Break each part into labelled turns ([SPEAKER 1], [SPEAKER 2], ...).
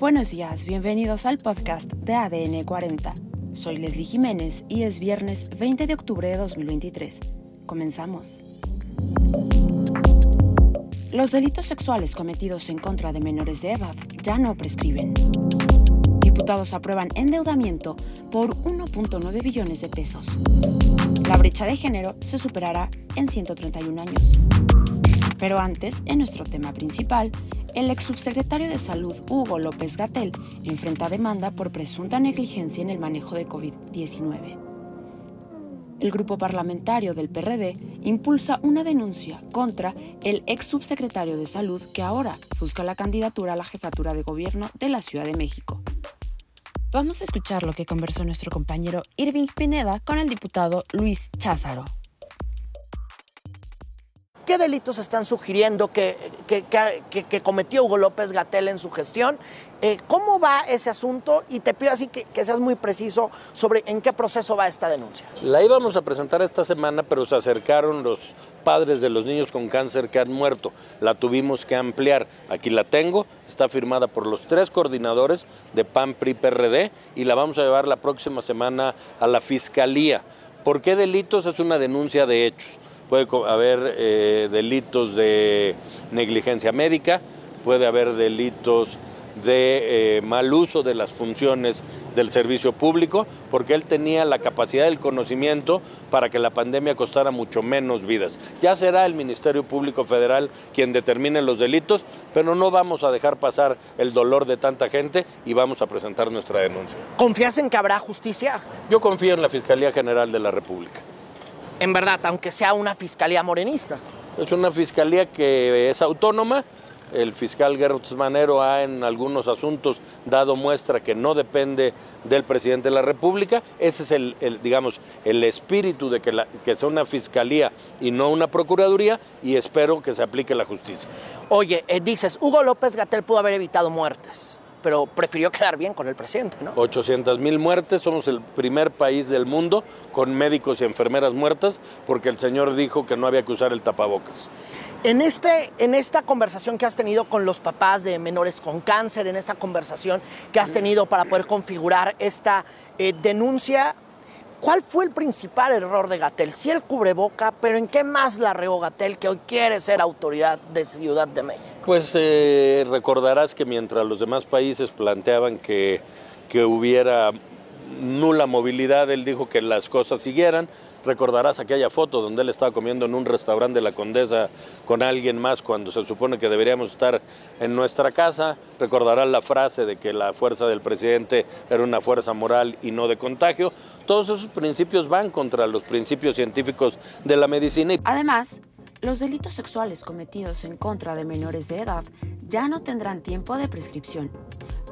[SPEAKER 1] Buenos días, bienvenidos al podcast de ADN 40. Soy Leslie Jiménez y es viernes 20 de octubre de 2023. Comenzamos. Los delitos sexuales cometidos en contra de menores de edad ya no prescriben. Diputados aprueban endeudamiento por 1.9 billones de pesos. La brecha de género se superará en 131 años. Pero antes, en nuestro tema principal, el ex subsecretario de Salud, Hugo López Gatel, enfrenta demanda por presunta negligencia en el manejo de COVID-19. El grupo parlamentario del PRD impulsa una denuncia contra el ex subsecretario de Salud que ahora busca la candidatura a la jefatura de gobierno de la Ciudad de México. Vamos a escuchar lo que conversó nuestro compañero Irving Pineda con el diputado Luis Cházaro.
[SPEAKER 2] ¿Qué delitos están sugiriendo que, cometió Hugo López Gatel en su gestión? Eh, ¿Cómo va ese asunto? Y te pido así que, seas muy preciso sobre en qué proceso va esta denuncia.
[SPEAKER 3] La íbamos a presentar esta semana, pero se acercaron los padres de los niños con cáncer que han muerto. La tuvimos que ampliar. Aquí la tengo, está firmada por los tres coordinadores de PAN, PRI, PRD y la vamos a llevar la próxima semana a la Fiscalía. ¿Por qué delitos? Es una denuncia de hechos puede haber eh, delitos de negligencia médica, puede haber delitos de eh, mal uso de las funciones del servicio público, porque él tenía la capacidad del conocimiento para que la pandemia costara mucho menos vidas. Ya será el Ministerio Público Federal quien determine los delitos, pero no vamos a dejar pasar el dolor de tanta gente y vamos a presentar nuestra denuncia.
[SPEAKER 2] ¿Confías en que habrá justicia?
[SPEAKER 3] Yo confío en la Fiscalía General de la República
[SPEAKER 2] en verdad, aunque sea una fiscalía morenista.
[SPEAKER 3] Es una fiscalía que es autónoma. El fiscal Gertz Manero ha en algunos asuntos dado muestra que no depende del presidente de la República. Ese es el, digamos, el espíritu de que, que sea una fiscalía y no una procuraduría y espero que se aplique la justicia.
[SPEAKER 2] Oye, eh, dices, Hugo López Gatel pudo haber evitado muertes pero prefirió quedar bien con el presidente, ¿no?
[SPEAKER 3] 800 mil muertes, somos el primer país del mundo con médicos y enfermeras muertas porque el señor dijo que no había que usar el tapabocas.
[SPEAKER 2] En, este, en esta conversación que has tenido con los papás de menores con cáncer, en esta conversación que has tenido para poder configurar esta eh, denuncia, ¿Cuál fue el principal error de Gatel? Sí el cubreboca, pero ¿en qué más la regó Gatel que hoy quiere ser autoridad de Ciudad de México?
[SPEAKER 3] Pues eh, recordarás que mientras los demás países planteaban que, que hubiera nula movilidad, él dijo que las cosas siguieran. Recordarás aquella foto donde él estaba comiendo en un restaurante de la Condesa con alguien más cuando se supone que deberíamos estar en nuestra casa. Recordarás la frase de que la fuerza del presidente era una fuerza moral y no de contagio. Todos esos principios van contra los principios científicos de la medicina.
[SPEAKER 1] Además, los delitos sexuales cometidos en contra de menores de edad ya no tendrán tiempo de prescripción,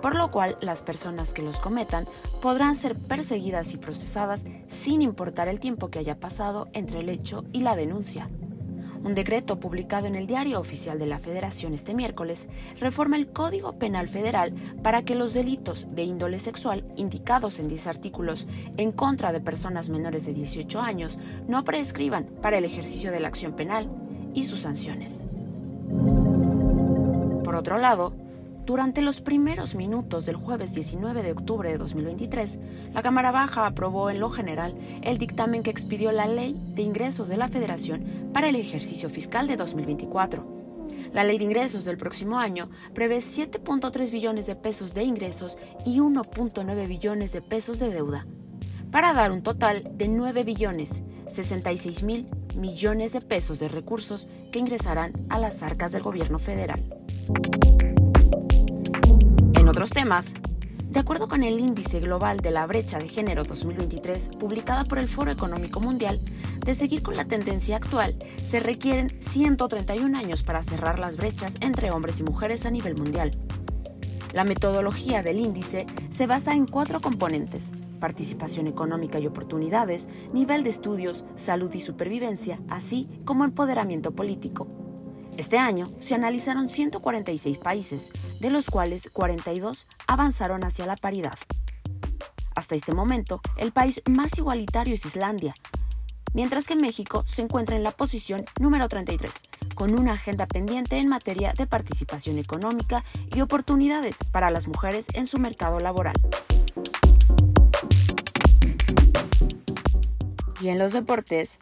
[SPEAKER 1] por lo cual las personas que los cometan podrán ser perseguidas y procesadas sin importar el tiempo que haya pasado entre el hecho y la denuncia. Un decreto publicado en el Diario Oficial de la Federación este miércoles reforma el Código Penal Federal para que los delitos de índole sexual indicados en 10 artículos en contra de personas menores de 18 años no prescriban para el ejercicio de la acción penal y sus sanciones. Por otro lado, durante los primeros minutos del jueves 19 de octubre de 2023, la Cámara Baja aprobó en lo general el dictamen que expidió la Ley de Ingresos de la Federación para el ejercicio fiscal de 2024. La ley de ingresos del próximo año prevé 7.3 billones de pesos de ingresos y 1.9 billones de pesos de deuda, para dar un total de 9 billones 66 mil millones de pesos de recursos que ingresarán a las arcas del gobierno federal otros temas, de acuerdo con el Índice Global de la Brecha de Género 2023, publicada por el Foro Económico Mundial, de seguir con la tendencia actual, se requieren 131 años para cerrar las brechas entre hombres y mujeres a nivel mundial. La metodología del índice se basa en cuatro componentes, participación económica y oportunidades, nivel de estudios, salud y supervivencia, así como empoderamiento político. Este año se analizaron 146 países, de los cuales 42 avanzaron hacia la paridad. Hasta este momento, el país más igualitario es Islandia, mientras que México se encuentra en la posición número 33, con una agenda pendiente en materia de participación económica y oportunidades para las mujeres en su mercado laboral. Y en los deportes,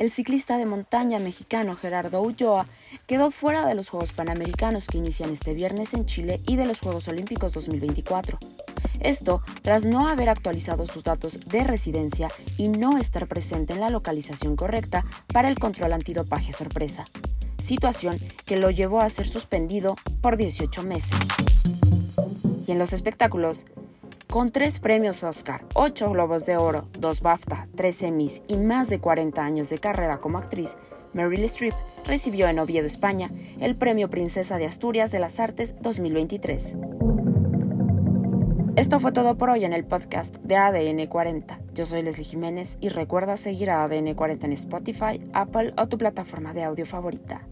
[SPEAKER 1] el ciclista de montaña mexicano Gerardo Ulloa quedó fuera de los Juegos Panamericanos que inician este viernes en Chile y de los Juegos Olímpicos 2024. Esto tras no haber actualizado sus datos de residencia y no estar presente en la localización correcta para el control antidopaje sorpresa, situación que lo llevó a ser suspendido por 18 meses. Y en los espectáculos, con tres premios Oscar, ocho Globos de Oro, dos BAFTA, tres Emmys y más de 40 años de carrera como actriz, Meryl Streep recibió en Oviedo, España, el Premio Princesa de Asturias de las Artes 2023. Esto fue todo por hoy en el podcast de ADN 40. Yo soy Leslie Jiménez y recuerda seguir a ADN 40 en Spotify, Apple o tu plataforma de audio favorita.